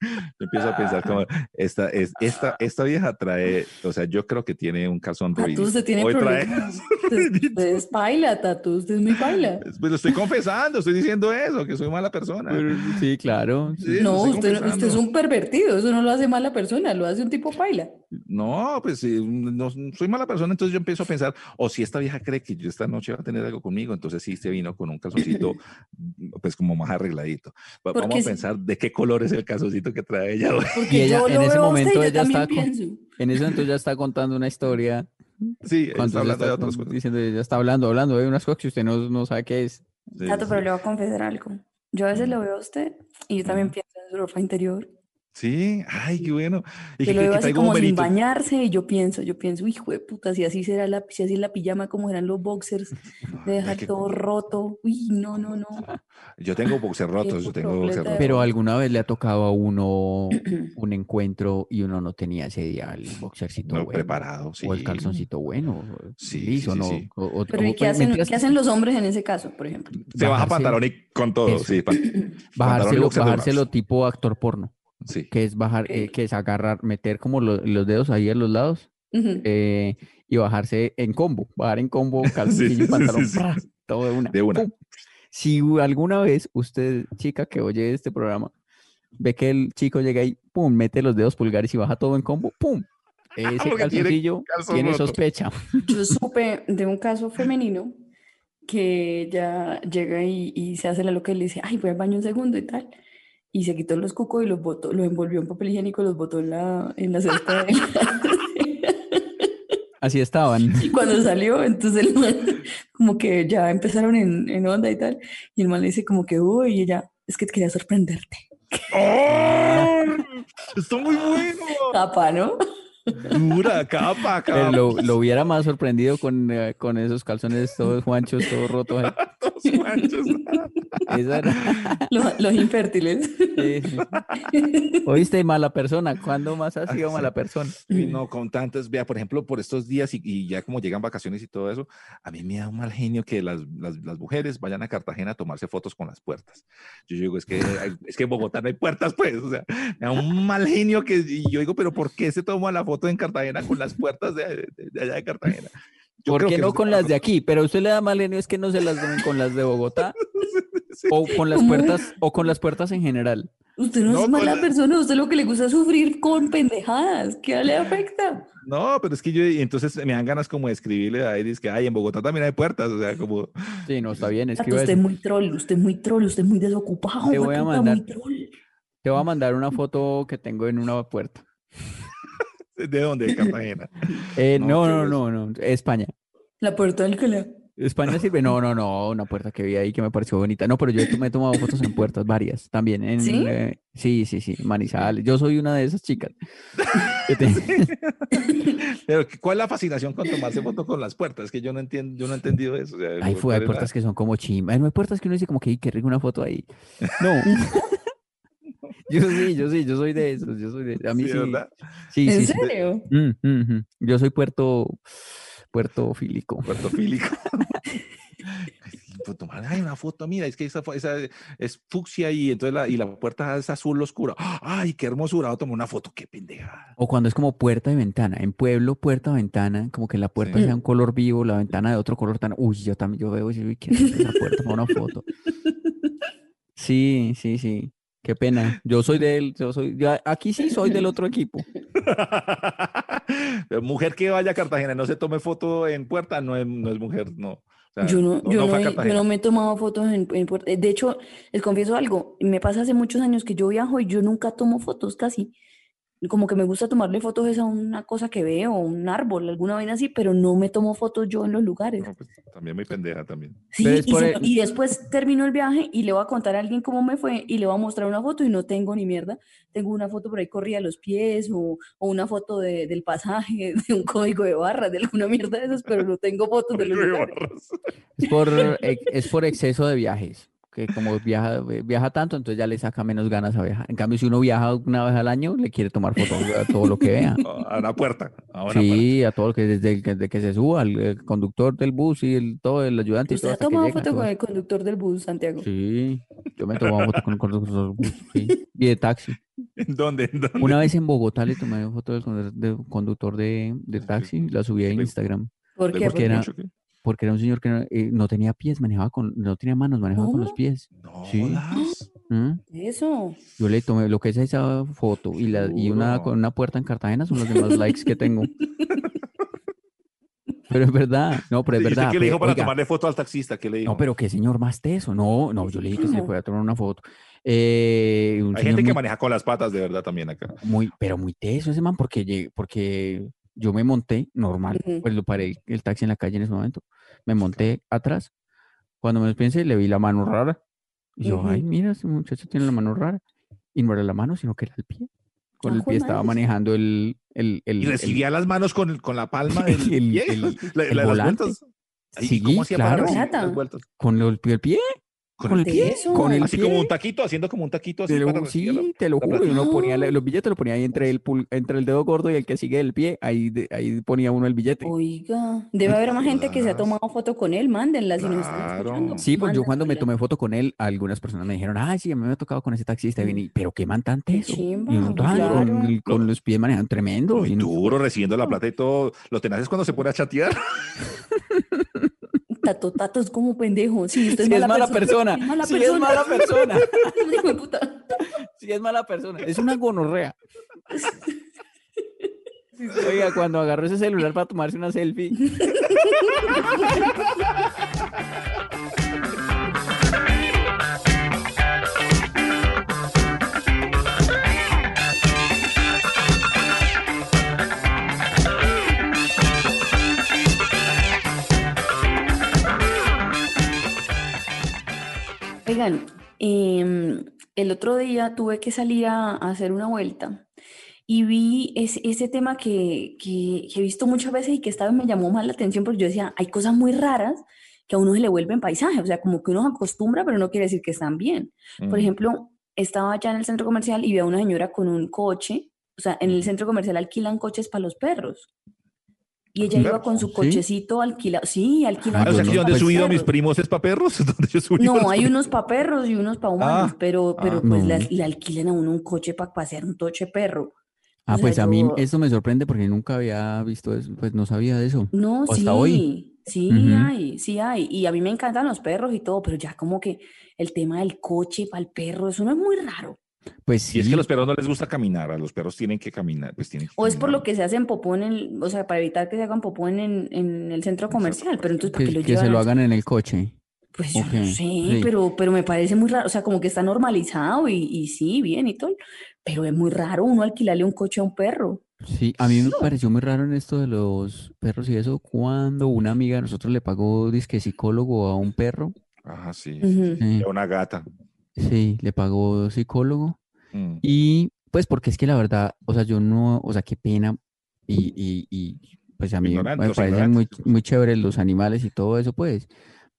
Yo empiezo a pensar como esta es esta esta vieja trae, o sea, yo creo que tiene un calzón Tatu, ruidito. usted tiene Hoy trae problemas. Usted, es paila, Tatu. Usted es muy paila. Pues lo estoy confesando, estoy diciendo eso, que soy mala persona. Pero- sí, claro. Sí, No, usted, usted es un pervertido. Eso no lo hace mala persona, lo hace un tipo paila. No, pues sí, no soy mala persona, entonces yo empiezo a pensar, o si esta vieja cree que yo esta noche va a tener algo conmigo, entonces sí se vino con un calzoncito, pues como más arregladito. Porque Vamos a si- pensar de qué color es el calzoncito que trae ella Y ella, yo en lo ese momento, ella está con-. En eso entonces ya está contando una historia. Sí, Cuando está hablando de está otras con- cosas. diciendo, ya está hablando, hablando de unas cosas que usted no, no sabe qué es. Sí, Tato, sí, pero le voy a confesar algo. Yo a veces lo veo a usted y yo también pienso en su ropa interior. Sí, ay, qué bueno. Y que, lo que veo así como sin bañarse y yo pienso, yo pienso, hijo de puta, si así será la, si así es la pijama, como serán los boxers, de dejar todo roto. Uy, no, no, no. Yo tengo boxer rotos, yo tengo boxer completa rotos. Pero alguna vez le ha tocado a uno un encuentro y uno no tenía ese día el boxercito No bueno. preparado, sí. O el calzoncito bueno. Sí, liso, sí, sí, ¿no? sí. O- o- Pero ¿y o- qué hacen, qué los hombres en ese caso, por ejemplo? Se baja pantalón y con todo, Eso. sí. pan- Bajárselo, bajárselo tipo actor porno, Sí. que es bajar, Ok. eh, que es agarrar, meter como lo- los dedos ahí a los lados Ujú. eh, y bajarse en combo, bajar en combo, calzoncillo sí, y pantalón, sí, sí. ¡pra! todo de una. De una. ¡pum! Si alguna vez usted, chica que oye este programa, ve que el chico llega ahí, pum, mete los dedos pulgares y baja todo en combo, pum, ese Porque tiene calzoncillo tiene roto. sospecha. Yo supe de un caso femenino que ella llega y, y se hace la loca y le dice, ay, voy al baño un segundo y tal. Y se quitó los cucos y los botó, los envolvió en papel higiénico y los botó en la, en la cesta. de la- Así estaban. Y cuando salió, entonces el man, como que ya empezaron en, en onda y tal. Y el man le dice como que, uy, y ella, es que quería sorprenderte. ¡Oh! Está muy bueno. Capa, ¿no? Dura, capa, capa. lo, lo hubiera más sorprendido con, eh, con esos calzones todos juanchos, todos rotos. Los, los infértiles. sí, sí. ¿Oíste, mala persona? ¿Cuándo más has sido mala persona? No, con tantas, vea, por ejemplo, por estos días y, y ya como llegan vacaciones y todo eso, a mí me da un mal genio que las, las, las mujeres vayan a Cartagena a tomarse fotos con las puertas. Yo digo, es que, es que en Bogotá no hay puertas, pues, o sea, me da un mal genio que, y yo digo, pero ¿por qué se toma la foto en Cartagena con las puertas de, de- de allá de Cartagena? Yo ¿Por creo qué que no con las de aquí? Pero usted le da mal genio es que no se las den con las de Bogotá Sí. o con las ¿Cómo? puertas o con las puertas en general. Usted no, No, es mala con la- persona, usted lo que le gusta es sufrir con pendejadas. ¿Qué le afecta? No, pero es que yo, y entonces me dan ganas como de escribirle a Iris que, ay, en Bogotá también hay puertas, o sea, como, Sí, no, está bien, Tato, escriba usted es muy troll, usted es muy troll, usted es muy desocupado. Te voy a mandar- muy troll. Te voy a mandar una foto que tengo en una puerta. ¿De dónde? De Cartagena. Eh, No, no, no, no, no, España. La puerta del Alcalá. España sirve. No, no, no, una puerta que vi ahí que me pareció bonita. No, pero yo me he tomado fotos en puertas varias también. En, ¿Sí? eh, sí, sí, sí, Manizales. Yo soy una de esas chicas. que te- Pero, ¿cuál es la fascinación con tomarse foto con las puertas? Es que yo no entiendo, yo no he entendido eso. o sea, Ahí ¿cuál fue, hay la- puertas que son como chimba. No hay puertas que uno dice como que, "Ay, qué rico una foto ahí. No. yo sí, yo sí, yo soy de esos, yo soy de A mí Sí, sí. ¿verdad? Sí, ¿En sí, serio? Mm, mm, mm. Yo soy puerto, puerto fílico. Puertofílico. Pues tomar, ay, una foto, mira, es que esa, esa es fucsia y entonces la, y la puerta es azul oscura. Ay, qué hermosura, voy a tomar una foto, qué pendeja. O cuando es como puerta de ventana. En pueblo, puerta ventana, como que la puerta Sí. sea un color vivo, la ventana de otro color tan. Uy, yo también, yo veo y digo, uy, qué esa puerta para una foto. Sí, sí, sí. Qué pena. Yo soy del, yo soy, yo aquí sí soy del otro equipo. Mujer que vaya a Cartagena y no se tome foto en puerta, no es, no es mujer, no. O sea, Yo no, yo, he, no me he tomado fotos en, en puerta- De hecho, les confieso algo, me pasa hace muchos años que yo viajo y yo nunca tomo fotos casi. Como que me gusta tomarle fotos es a una cosa que veo, un árbol, alguna vaina así, pero no me tomo fotos yo en los lugares. No, pues, también muy pendeja también. Sí, Pero es y, por se- el- y después termino el viaje y le voy a contar a alguien cómo me fue y le voy a mostrar una foto y no tengo ni mierda. Tengo una foto por ahí corrida a los pies o, o una foto de- del pasaje, de un código de barras, de alguna mierda de esas, pero no tengo fotos de los lugares. Es por, es por exceso de viajes. Que como viaja, viaja tanto, entonces ya le saca menos ganas a viajar. En cambio, si uno viaja una vez al año, le quiere tomar fotos a todo lo que vea. A la puerta. A una puerta. Sí, a todo lo que desde, el- desde que se suba, el, el conductor del bus y el, todo, el ayudante y ¿Usted todo ha tomado foto todo con el conductor del bus, Santiago? Sí, yo me he tomado foto con el conductor del bus, sí, y de taxi. ¿En dónde? ¿En dónde? Una vez en Bogotá le tomé foto del condu- del conductor de, de taxi, la subí a Instagram, ¿Por ¿Le qué? porque era- mucho, qué? Porque era un señor que no, eh, no tenía pies, manejaba con, no tenía manos, manejaba con los pies. No Sí. ¿Mm? Eso. Yo le tomé lo que es esa foto y, la, y una con una puerta en Cartagena son los demás likes que tengo. Pero es verdad, no, pero es ¿Y usted verdad. qué le dijo para oiga, tomarle foto al taxista? ¿Qué le dijo? No, pero qué señor más teso. No, no, yo le dije que se ¿Cómo? fuera a tomar una foto. Eh, un Hay gente que muy, maneja con las patas, de verdad, también acá. muy- pero muy teso ese man, porque, porque yo me monté normal, Ujú. pues lo paré el, el taxi en la calle en ese momento. Me monté atrás. Cuando me pensé, le vi la mano rara. Y yo, ay, Ujú. mira, ese muchacho tiene la mano rara. Y no era la mano, sino que era el pie. Con Ah, el pie estaba manejando el, el, el, Y el- recibía las manos con, el- con la palma del El- pie. el- la- el la- las volante. vueltas. ¿Y Sí, cómo hacía para claro. las vueltas? con el pie, el pie, Con con el pie, Eso. con el Así pie. como un taquito, haciendo como un taquito así Te lo- para recibir la- sí, te lo juro. Uno ponía los billetes, lo ponía ahí entre el, pul- entre el dedo gordo y el que sigue el pie. Ahí, de- ahí ponía uno el billete. Oiga, debe haber más gente que se ha tomado foto con él, mándenla si nos están Claro. escuchando. Sí, pues yo cuando me tomé foto con él, algunas personas me dijeron, ay, sí, a mí me ha tocado con ese taxista. Y vine, pero qué man tan Qué teso. chimba, Y uno, "Ay, con, claro. el- con los pies manejando tremendo. Muy y no- duro, recibiendo la plata y todo. Lo tenés es cuando se pone a chatear. Tato, tato es como pendejo. Sí, usted es mala persona. Es mala Sí, es persona. mala persona. Hijo de puta. Sí, es mala persona. Es una gonorrea. Oiga, cuando agarró ese celular para tomarse una selfie. Oigan, em, el otro día tuve que salir a, a hacer una vuelta y vi ese, ese tema que, que- que he visto muchas veces y que esta vez me llamó más la atención porque yo decía, hay cosas muy raras que a uno se le vuelven paisaje, o sea, como que uno se acostumbra, pero no quiere decir que están bien. Por ejemplo, estaba allá en el centro comercial y vi a una señora con un coche, o sea, en el centro comercial alquilan coches para los perros. Y ella iba con su ¿Sí? cochecito alquilado, sí, alquilan Ah, o sea, donde he pues- subido a mis primos es para perros. No, hay primos. unos para perros y unos para humanos, Ah, pero, pero ah. pues No. le, le alquilan a uno un coche para pasear un toche perro. Ah, O sea, pues a mí yo- esto me sorprende porque nunca había visto eso, pues no sabía de eso. No, O sí, hasta hoy. sí hay, sí hay. Y a mí me encantan los perros y todo, pero ya como que el tema del coche para el perro, eso no es muy raro. Pues sí. Y es que a los perros no les gusta caminar, a los perros tienen que caminar, pues tienen que O es por lo que se hacen popó en el, o sea, para evitar que se hagan popó en, el centro comercial, pero entonces ¿para que, qué lo que se lo hagan en el coche. Pues yo no sé, sí. pero, pero me parece muy raro, o sea, como que está normalizado y, y sí, bien y todo, pero es muy raro uno alquilarle un coche a un perro. Sí, a mí me pareció muy raro en esto de los perros y eso, cuando una amiga de nosotros le pagó disque psicólogo a un perro. Ajá, sí. Sí, a una gata. Sí, le pagó psicólogo. Mm. Y pues porque es que la verdad, o sea, yo no, o sea, qué pena. Y, y, y pues a mí me parecen muy, muy chéveres los animales y todo eso, pues.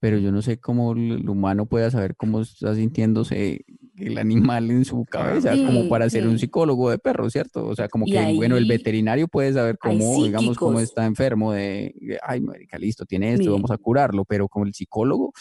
Pero yo no sé cómo el humano pueda saber cómo está sintiéndose el animal en su cabeza, como Sí, para ser un psicólogo de perros, ¿cierto? O sea, como que, bueno, el ahí veterinario puede saber cómo, digamos, cómo está enfermo de, de, ay, marica, listo, tiene esto, Mire. vamos a curarlo, pero como el psicólogo,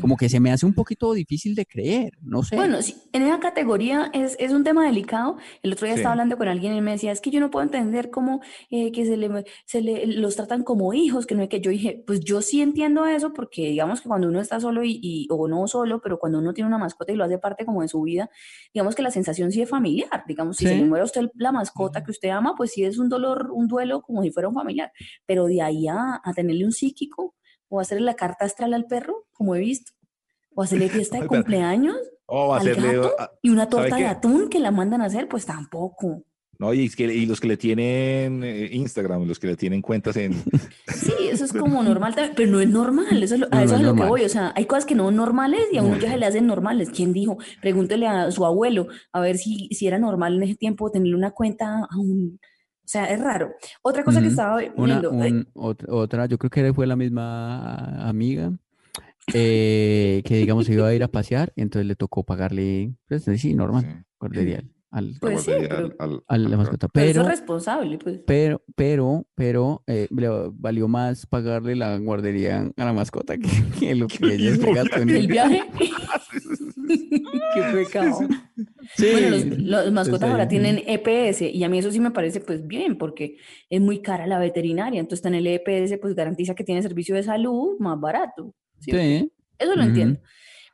como que se me hace un poquito difícil de creer, no sé. Bueno, sí, en esa categoría es, es un tema delicado. El otro día Sí. estaba hablando con alguien y me decía, es que yo no puedo entender cómo eh, que se le, se le los tratan como hijos, que no es que yo dije, pues yo sí entiendo eso porque digamos que cuando uno está solo y, y- o no solo, pero cuando uno tiene una mascota y lo hace parte como de su vida, digamos que la sensación sí es familiar. Digamos, si se le muere a usted la mascota que usted ama, pues sí es un dolor, un duelo como si fuera un familiar. Pero de ahí a, a tenerle un psíquico o hacerle la carta astral al perro, como he visto, o hacerle fiesta de cumpleaños Oh, al hacerle. gato ah, y una ¿sabe torta de atún que la mandan a hacer, pues tampoco. No, y, es que, y los que le tienen eh, Instagram, los que le tienen cuentas en. Sí, eso es como normal también, pero no es normal, eso es lo- a no eso es es a lo que normal. voy, o sea, hay cosas que no son normales y a uno No. ya se le hacen normales. ¿Quién dijo? Pregúntele a su abuelo a ver si, si era normal en ese tiempo tener una cuenta a un... O sea, es raro. Otra cosa que estaba viendo, un- otra, yo creo que fue la misma amiga eh, que, digamos, se iba a ir a pasear, entonces le tocó pagarle, pues sí, normal, Sí. Al, la Pues sí, guardería pero- al- al- a la al- mascota. pero Pero, es responsable, pues. pero, pero, pero, eh, le valió más pagarle la guardería a la mascota que, que lo que ella se gastó en El viaje. Qué pecado. Sí, Bueno, los, los mascotas ahora tienen EPS y a mí eso sí me parece pues bien porque es muy cara la veterinaria, entonces tener el EPS pues garantiza que tiene servicio de salud más barato. ¿sí? Sí, Eso lo entiendo.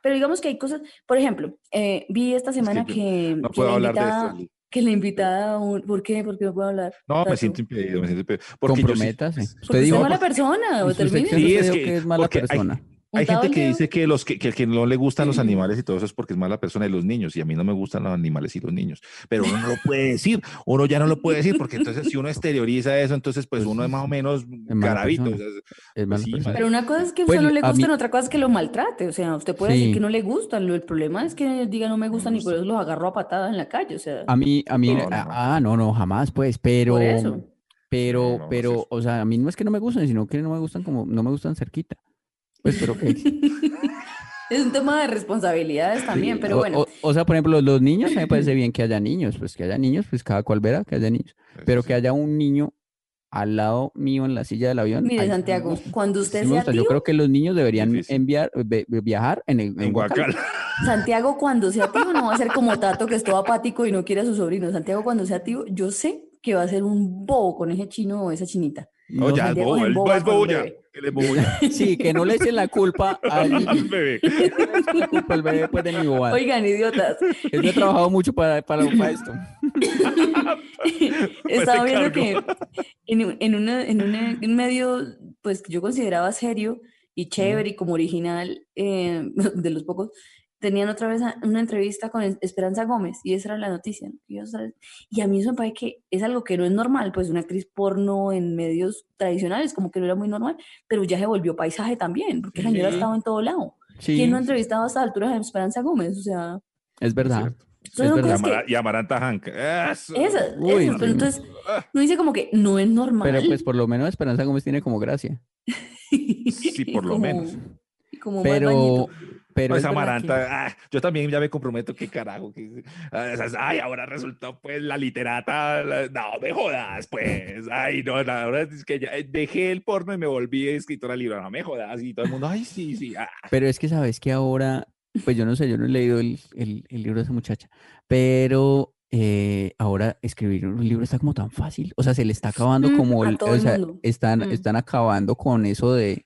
Pero digamos que hay cosas, por ejemplo, eh, vi esta semana yo que, No que puedo la hablar de invitada, esto. que la invitada, un- ¿por qué? ¿Por qué no puedo hablar? No, me siento impedido, me siento impedido. Porque yo sí- comprométase. Porque Usted usted dijo, es mala persona, o termine. que Sí, es que- que mala hay- persona. Hay gente que dice que los que, que, que no le gustan los animales y todo eso es porque es mala persona y los niños. Y a mí no me gustan los animales y los niños. Pero uno no lo puede decir. Uno ya no lo puede decir porque entonces si uno exterioriza eso, entonces pues Pues uno es más o menos mala garabito. persona. o sea, Es mala sí, persona. Pero una cosa es que a Pues, usted no le a mí- gustan, otra cosa es que lo maltrate. O sea, usted puede decir que no le gustan. lo- El problema es que diga no me gustan y por eso los agarro a patadas en la calle. O sea, A mí, a mí, No, no, no. ah, no, no, jamás, pues, pero, por eso. pero, No, no, pero, sí. o sea, a mí no es que no me gusten, sino que no me gustan como, no me gustan cerquita. Pues, pero que, Es un tema de responsabilidades también, pero o, bueno. o- o sea, por ejemplo, los niños, a mí me parece bien que haya niños, pues que haya niños, pues cada cual verá que haya niños, pero que haya un niño al lado mío en la silla del avión. Mire, sí Santiago, cuando sí usted me sea gusta. Yo tío, creo que los niños deberían Difícil. enviar, viajar en el en En Guacal. Guacal. Santiago cuando sea tío no va a ser como Tato que es todo apático y no quiere a su sobrino. Santiago cuando sea tío, yo sé que va a ser un bobo con ese chino o esa chinita. No, No ya es Santiago bobo, es boba bebé. Él es. Sí, que no le echen la culpa al, Al bebé. la culpa al bebé pues, de mi bobada. Oigan, idiotas. Yo he trabajado mucho para, para, para esto. Estaba Pues viendo se que en, un- en, una- en una- un medio, pues que yo consideraba serio y chévere y como original, eh, de los pocos, tenían otra vez una entrevista con Es- Esperanza Gómez y esa era la noticia. ¿no? Y, a mí eso me parece que es algo que no es normal, pues una actriz porno en medios tradicionales, como que no era muy normal, pero ya se volvió paisaje también, porque la señora Sí. estado en todo lado. Sí, ¿Quién no ha entrevistado a esta altura a Esperanza Gómez? O sea, es verdad. Es verdad. Y que- Amara- Y Amaranta Hank. Eso. Uy, pero entonces no dice como que no es normal. Pero pues por lo menos Esperanza Gómez tiene como gracia. Sí, por lo Como- menos. Como Pero, bañito. Pero No, es Amaranta, ah, yo también ya me comprometo, qué carajo. que- ah, ay, ahora resultó pues la literata. la- no, me jodas, pues. Ay, no, la verdad es que ya eh, dejé el porno y me volví escritora libro. No me jodas. Y todo el mundo, ay, sí, sí. ah. pero es que sabes que ahora, pues yo no sé, yo no he leído el, el- el libro de esa muchacha, pero eh, ahora escribir un libro está como tan fácil. O sea, se le está acabando Mm, como el, o sea, están, Mm. están acabando con eso de,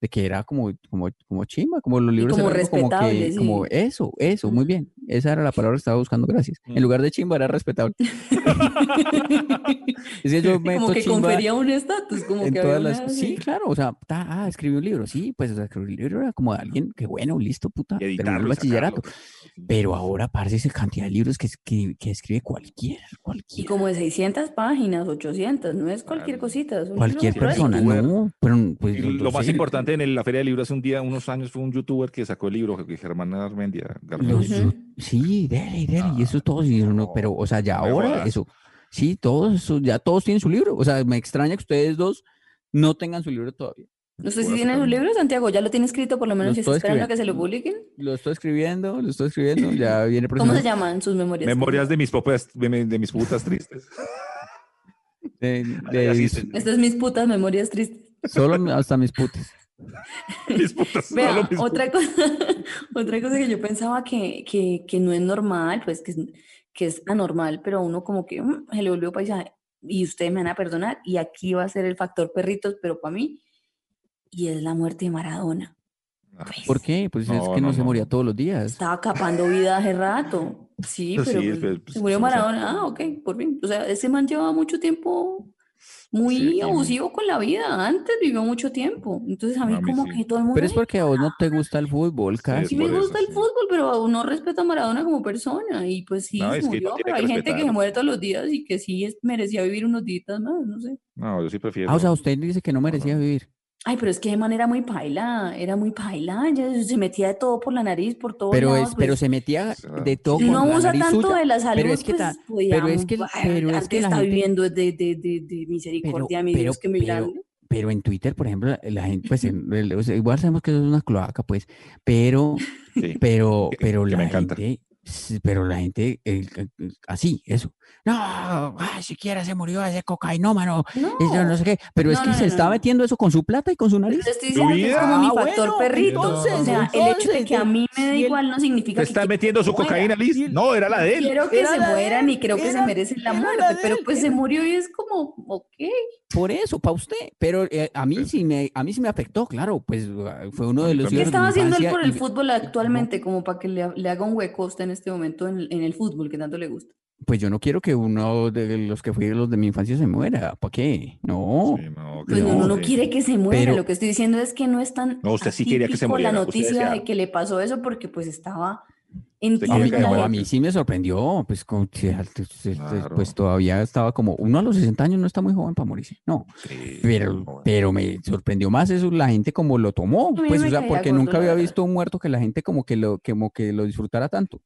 de que era como, como, como chimba, como los libros como eran como que, como eso, eso, muy bien. Esa era la palabra que estaba buscando, gracias. En lugar de chimba era respetable. Es que yo meto como que chimba confería un estatus, como en que todas había las... una- Sí, claro, o sea, ta- ah, escribí un libro, sí, pues o sea, escribir un libro era como de alguien que bueno, listo, puta, Y terminó el y bachillerato. sacarlo. Pero ahora, parece esa cantidad de libros que, escri- que escribe cualquier, Y cualquier, como de 600 páginas, 800, no es cualquier Claro. cosita. es un cualquier persona, no, pero pues Y lo más sé, importante en el- la Feria de Libros hace un día, unos años, fue un youtuber que sacó el libro, Germán Armendia. Garmendia. los sí, dele, dele, y eso todos, y uno, no, pero, o sea, ya ahora, eso, sí, todos, eso, ya todos tienen su libro, o sea, me extraña que ustedes dos no tengan su libro todavía. No sé si tiene su libro, Santiago, ya lo tiene escrito por lo menos Lo si está esperando a que se lo publiquen. Lo estoy escribiendo, lo estoy escribiendo, ya viene ¿Cómo se llaman sus memorias? Memorias de mis propias, de, mi- de mis putas tristes. De, Ya de-. Estas mis putas memorias tristes. solo hasta mis putas. mis putas. Vea, solo mis otra cosa, otra cosa que yo pensaba que, que, que no es normal, pues que es, que es anormal, pero a uno como que mm, se le volvió paisaje. Y ustedes me van a perdonar, y aquí va a ser el factor perritos, pero para mí, y es la muerte de Maradona. putas. Pues, ¿Por qué? Pues es No, que no, no, se no, moría no. todos los días. Estaba capando vida hace rato. Sí, Pues pero sí, pues, pues, pues, se murió o sea, Maradona. Ah, ok, por fin. O sea, ese man llevaba mucho tiempo muy Sí, abusivo con la vida. Antes vivió mucho tiempo. Entonces a mí A mí como sí. que todo el mundo... Pero es "Ay, porque a vos no te gusta el fútbol, casi. Sí me eso, gusta el fútbol, pero no respeto a Maradona como persona. Y pues sí, No, es murió, no pero hay gente que se muere todos los días y que sí es- merecía vivir unos días más, no sé. No, yo sí prefiero. Ah, o sea, usted dice que no merecía no. vivir. Ay, pero es que de manera muy paila, era muy paila, ya se metía de todo por la nariz, por todos Pero lados, es, pero pues, se metía de todo si uno la abusa nariz tanto suya. de la salud, pero es que pues ta- podía, pero es que pero es que la está gente- viviendo de, de, de, de misericordia, mi pero- Dios, que muy pero-. Pero en Twitter, por ejemplo, la gente, pues el- igual sabemos que eso es una cloaca, pues, pero, Sí. pero, Que- pero que la me encanta. gente, sí, pero la gente, eh, así, eso. No, ay, siquiera se murió ese cocainómano, No, no sé qué. Pero es No, que no, se no, está no. metiendo eso con su plata y con su nariz. estoy diciendo que es como mi Ah, factor bueno, perrito. entonces, o sea, el hecho de que a entonces, mí me da igual no significa Se que está metiendo su se muera. cocaína, Liz. No, era la de él. Quiero que Era se mueran y creo que se merecen la muerte, pero pues se era- murió y es como, ok. Por eso, para usted. Pero eh, a mí sí me, a mí sí me afectó, claro, pues uh, fue uno de los. ¿Qué estaba haciendo él por el y- fútbol actualmente como para que le, le haga un hueco a usted en este momento en, el- en el fútbol que tanto le gusta? Pues yo no quiero que uno de los que fui los de mi infancia se muera. ¿Para qué? No. Sí, no, Pues uno no quiere que se muera, Pero- lo que estoy diciendo es que no es tan No, usted sí quería que se la muriera, usted noticia de que le pasó eso porque pues estaba la no, a mí sí me sorprendió, pues, con- al- pues, Claro. pues todavía estaba como, uno a los 60 años no está muy joven para morirse, no, Sí, pero, no, pero me sorprendió más eso, la gente como lo tomó, pues, o sea, porque nunca la había visto un muerto que la gente como que lo, como que lo disfrutara tanto.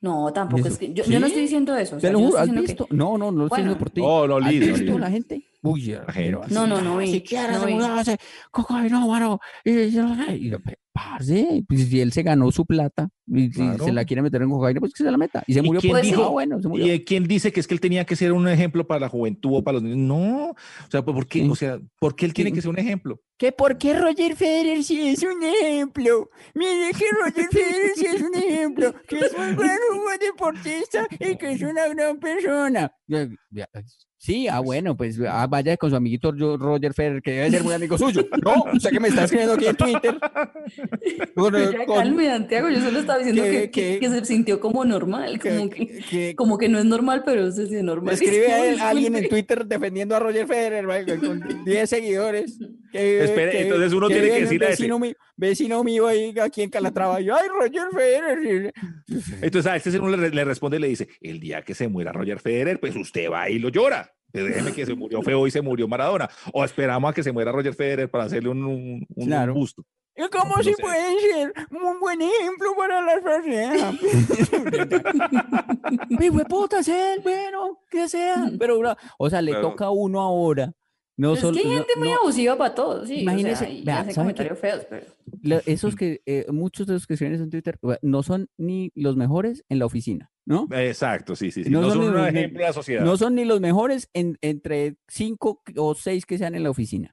No, tampoco Eso- es que yo, yo no estoy diciendo eso, o Te lo juro, ¿has que- visto? No, no, no lo estoy diciendo por ti. Oh, no, ¿Has visto la gente? Uy, pero gente. No, no, no "Ah, vi, siquiera no se vi". murió ese cocainómano. Y yo no y "Pe- parce, pues si él se ganó su plata y si se la quiere meter en cocaína, pues que se la meta. Y se ¿Y murió quién por dijo- Ah, bueno, se murió. ¿Y quién dice que es que él tenía que ser un ejemplo para la juventud o para los niños? No, o sea, ¿por qué? Sí. O sea, ¿por qué él tiene Sí. que ser un ejemplo? ¿Que por qué Roger Federer sí es un ejemplo? Mire que Roger Federer sí es un ejemplo, que es un buen buen deportista y que es una gran persona. Ya- ya, Sí, ah, bueno, pues ah, vaya con su amiguito Ro- Roger Federer, que debe ser muy amigo suyo. No, usted que me está escribiendo aquí en Twitter. Con- Ya, con- calme, Santiago, yo solo estaba diciendo que- que, que- que- que se sintió como normal, como que, que- como que no es normal, pero se siente normal. Escribe a él- alguien en Twitter defendiendo a Roger Federer, ¿vale? con 10 seguidores. que- Espere, entonces uno tiene que decirle a ese. vecino mío, vecino mío ahí aquí en Calatrava. y, Ay, Roger Federer. Entonces a este uno le, le responde y le dice, el día que se muera Roger Federer, pues usted va y lo llora. Déjeme que se murió feo y se murió Maradona. O esperamos a que se muera Roger Federer para hacerle un, un, un Claro. busto. ¿Y cómo No si sé. puede ser un buen ejemplo para la sociedad? Mi puta, él, bueno, que sea. Pero, o sea, le toca a uno ahora. No Es solo, que hay no- gente muy no- abusiva para todo, sí. Imagínese, o sea, y vea, hace ¿sabe qué? comentarios feos, pero... esos que, eh, muchos de los que escriben en Twitter, no son ni los mejores en la oficina, ¿no? Exacto, sí, sí, sí. No No, son son ni un ejemplo de la sociedad. No son ni los mejores en, entre cinco o seis que sean en la oficina.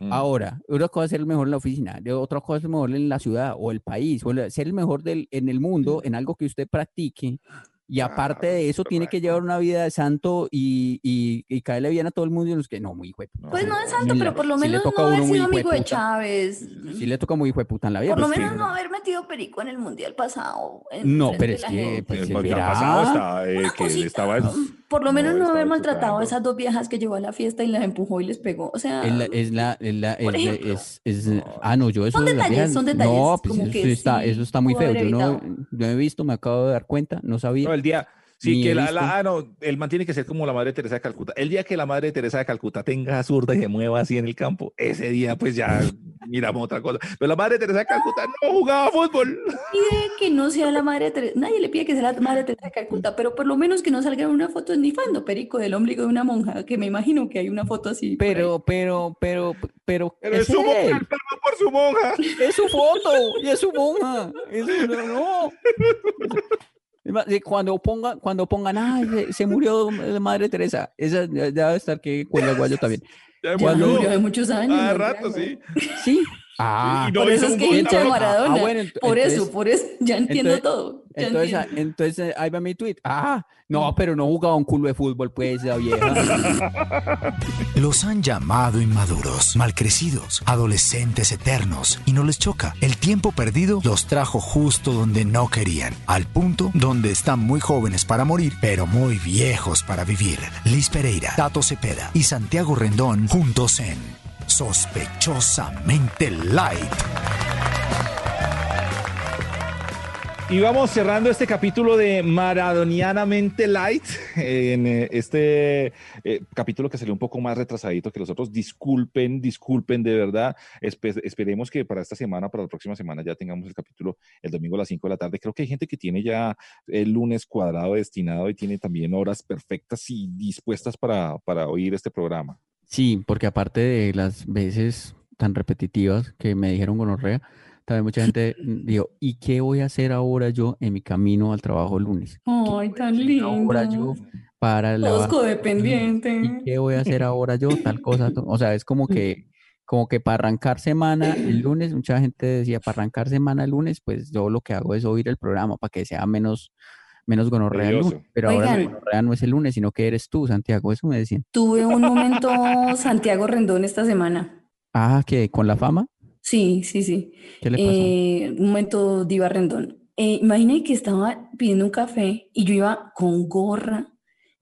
Mm. Ahora, una cosa es ser el mejor en la oficina, otra cosa es ser el mejor en la ciudad o el país, o ser el mejor del, en el mundo, en algo que usted practique, Y aparte Claro, de eso, tiene que llevar una vida de santo y, y, y caerle bien a todo el mundo. Y los que no, muy hijo de puta. Pues no es santo, pero por lo menos no a haber sido amigo de. Chávez. Sí le toca muy hijo de puta en la vida. Por lo pues, menos que- no haber metido perico en el mundial pasado. No, pero es que, pues, El mundial pasado eh, que él estaba en- Por lo menos no, no, haber maltratado a esas dos viejas que llevó a la fiesta y las empujó y les pegó. O sea, Es la, es la, es la, Por es, ejemplo. es- es- ah, no, yo eso Son de detalles, viejas- son detalles, No, pues eso, está, sí eso está muy feo. Yo no, yo he visto, me acabo de dar cuenta, no sabía. El día. Sí, que la, la- ah, no, el man tiene que ser como la madre Teresa de Calcuta. El día que la madre Teresa de Calcuta tenga zurda y se mueva así en el campo, ese día pues ya miramos otra cosa. Pero la madre Teresa de Calcuta no jugaba fútbol. pide que no sea la madre de Teresa. Nadie le pide que sea la madre de Teresa de Calcuta, pero por lo menos que no salga una foto esnifando perico del ombligo de una monja, que me imagino que hay una foto así. Pero, pero, pero, pero, Pero es su monja, él, por su monja. es su foto y es su monja. No. De Cuando pongan, cuando pongan, ay, se, se murió la madre Teresa, esa ya debe estar que con el guayo también. Ya Cuando- murió. Hace muchos años. Ah, rato, sí. Sí. Ah, Y no Por eso es que hincha de. Maradona. Ah, bueno, por eso, por eso. Ya entiendo entonces- todo. ya Entonces, ah, entiendo. entonces ahí va mi tweet. Ah, no, pero no jugaba un culo de fútbol, pues, la vieja. Los han llamado inmaduros, malcrecidos, adolescentes eternos y no les choca. El tiempo perdido los trajo justo donde no querían, al punto donde están muy jóvenes para morir, pero muy viejos para vivir. Liz Pereira, Tato Cepeda y Santiago Rendón juntos en Sospechosamente Light. Y vamos cerrando este capítulo de Maradonianamente Light, en eh, este eh, capítulo que salió un poco más retrasadito que los otros. Disculpen, disculpen de verdad. Espe- esperemos que para esta semana, para la próxima semana, ya tengamos el capítulo el domingo a las 5 de la tarde. Creo que hay gente que tiene ya el lunes cuadrado destinado y tiene también horas perfectas y dispuestas para, para oír este programa. Sí, porque aparte de las veces tan repetitivas que me dijeron gonorrea, también mucha gente dijo, ¿y qué voy a hacer ahora yo en mi camino al trabajo el lunes? Ay, tan lindo. Ahora yo para la Todos codependientes. ¿Y qué voy a hacer ahora yo? Tal cosa. O sea, es como que, como que para arrancar semana el lunes, mucha gente decía, para arrancar semana el lunes, pues yo lo que hago es oír el programa para que sea menos, menos gonorrea el lunes. Pero ahora la Oigan. gonorrea no es el lunes, sino que eres tú, Santiago. Eso me decían. Tuve un momento Santiago Rendón esta semana. Ah, que con la fama, Sí, sí, sí. ¿qué le pasó? Eh, un momento Diva Rendón. Eh, imagine que estaba pidiendo un café y yo iba con gorra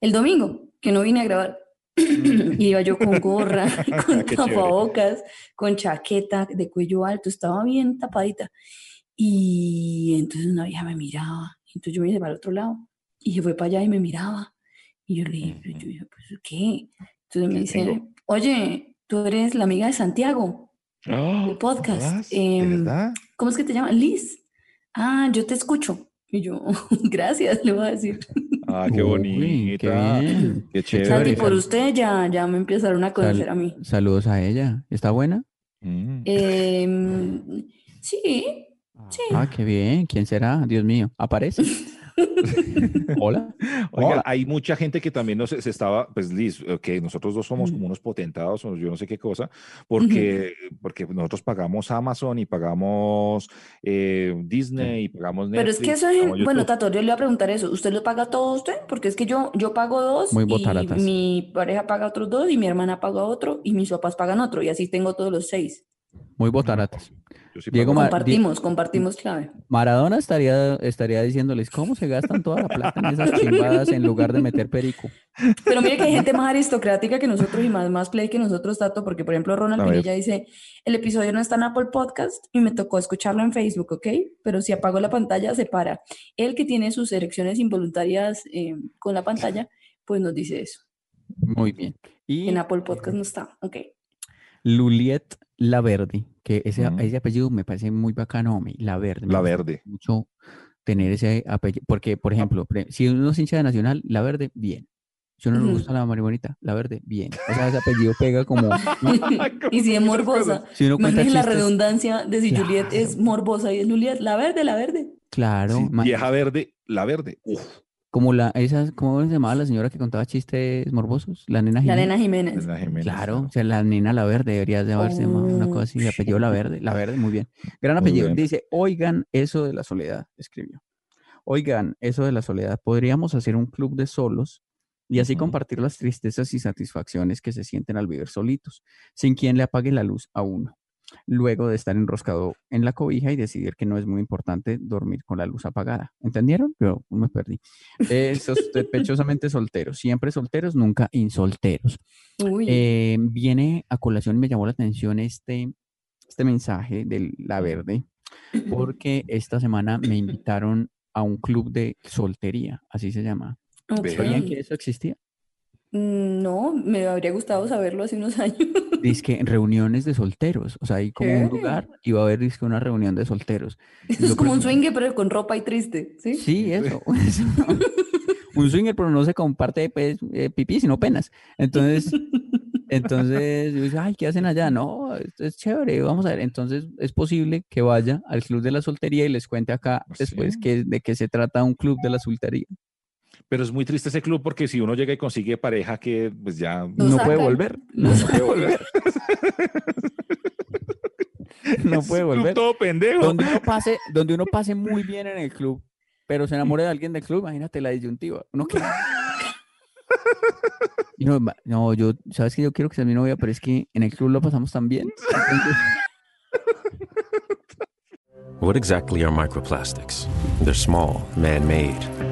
el domingo, que no vine a grabar. Y iba yo con gorra, con Qué chévere. tapabocas, con chaqueta de cuello alto, estaba bien tapadita. Y entonces una vieja me miraba, entonces yo me hice para el otro lado y se fue para allá y me miraba. Y yo le dije, pero yo dije, pues, ¿qué? Entonces me ¿Qué dice, tengo? oye, tú eres la amiga de Santiago. ¡Ah! El podcast, ¿jodas? ¿De em? ¿Cómo es que te llamas? Liz. Ah, yo te escucho. Y yo, gracias, le voy a decir. Ah, qué Uy, bonita. qué bien. Qué chévere. Santi, por usted ya, ya me empezaron a conocer Sal- a mí. Saludos a ella. ¿Está buena? Mm. Em, sí, sí. Ah, qué bien. ¿Quién será? Dios mío. ¿Aparece? Hola. Oiga, Hola. hay mucha gente que también nos, se estaba, pues Liz, que nosotros dos somos Mm. como unos potentados o yo no sé qué cosa, porque, porque nosotros pagamos Amazon y pagamos eh, Disney y pagamos Pero es Netflix. que eso es, bueno. Tato, yo le voy a preguntar eso. ¿Usted lo paga todo usted? Porque es que yo, yo pago dos Muy y mi pareja paga otros dos y mi hermana paga otro y mis papás pagan otro y así tengo todos los seis. Muy botaratas. Yo sí Diego Di- Compartimos, compartimos clave. Maradona estaría, estaría diciéndoles cómo se gastan toda la plata en esas chimbadas en lugar de meter perico. Pero mire que hay gente más aristocrática que nosotros y más, más play que nosotros, Tato, porque por ejemplo Ronald. Pinilla dice, el episodio no está en Apple Podcast y me tocó escucharlo en Facebook, ¿ok? Pero si apago la pantalla, se para. El que tiene sus erecciones involuntarias eh, con la pantalla, pues nos dice eso. Muy bien. Y En Apple Podcast no está, ok. Luliet Laverde, que ese, apellido me parece muy bacano, hombre. Laverde. La verde. mucho tener ese apellido, porque, por ejemplo, pre- si uno es hincha de Nacional, la verde, bien. Si uno no le gusta la marihuanita, la verde, bien. O sea, ese apellido pega como... y si es morbosa, Si uno cuenta la redundancia de si Juliet es Claro. morbosa y es Juliet, la verde, la verde. claro. Sí, vieja verde, la verde. Uf, Como la, esas, ¿cómo se llamaba la señora que contaba chistes morbosos? La nena La Jiménez. nena Jiménez. Claro, o sea, la nena La Verde debería llamarse ma- una cosa así, apellido La Verde, La Verde, muy bien. Gran apellido. bien. Dice, oigan eso de la soledad, escribió. Oigan, eso de la soledad, podríamos hacer un club de solos y así compartir las tristezas y satisfacciones que se sienten al vivir solitos, sin quien le apague la luz a uno. Luego de estar enroscado en la cobija y decidir que no es muy importante dormir con la luz apagada. ¿Entendieron? Yo me perdí. Eh, sospechosamente solteros, siempre solteros, nunca insolteros. Eh, viene a colación, me llamó la atención este, este mensaje de La Verde, porque esta semana me invitaron a un club de soltería, así se llama. ¿Sabían que eso existía? Mm, No, me habría gustado saberlo hace unos años. Dice que reuniones de solteros, o sea, hay como un lugar y va a haber dizque una reunión de solteros. Eso es como un swing, pero con ropa y triste, ¿sí? Sí, eso. eso. un swinger, pero no se comparte pues, eh, pipí, sino penas. Entonces, entonces yo dije, ay, ¿qué hacen allá? No, esto es chévere, vamos a ver. Entonces, es posible que vaya al club de la soltería y les cuente acá después Sí. que, de qué se trata un club de la soltería. Pero es muy triste ese club porque si uno llega y consigue pareja que pues ya no puede volver. No, no puede volver. no puede club volver. todo pendejo. Donde uno pase, donde uno pase muy bien en el club, pero se enamore de alguien del club, imagínate la disyuntiva. Uno que... Y no, no, yo, sabes que yo quiero que sea mi novia, pero es que en el club lo pasamos tan bien. What exactly are microplastics? They're small, man made.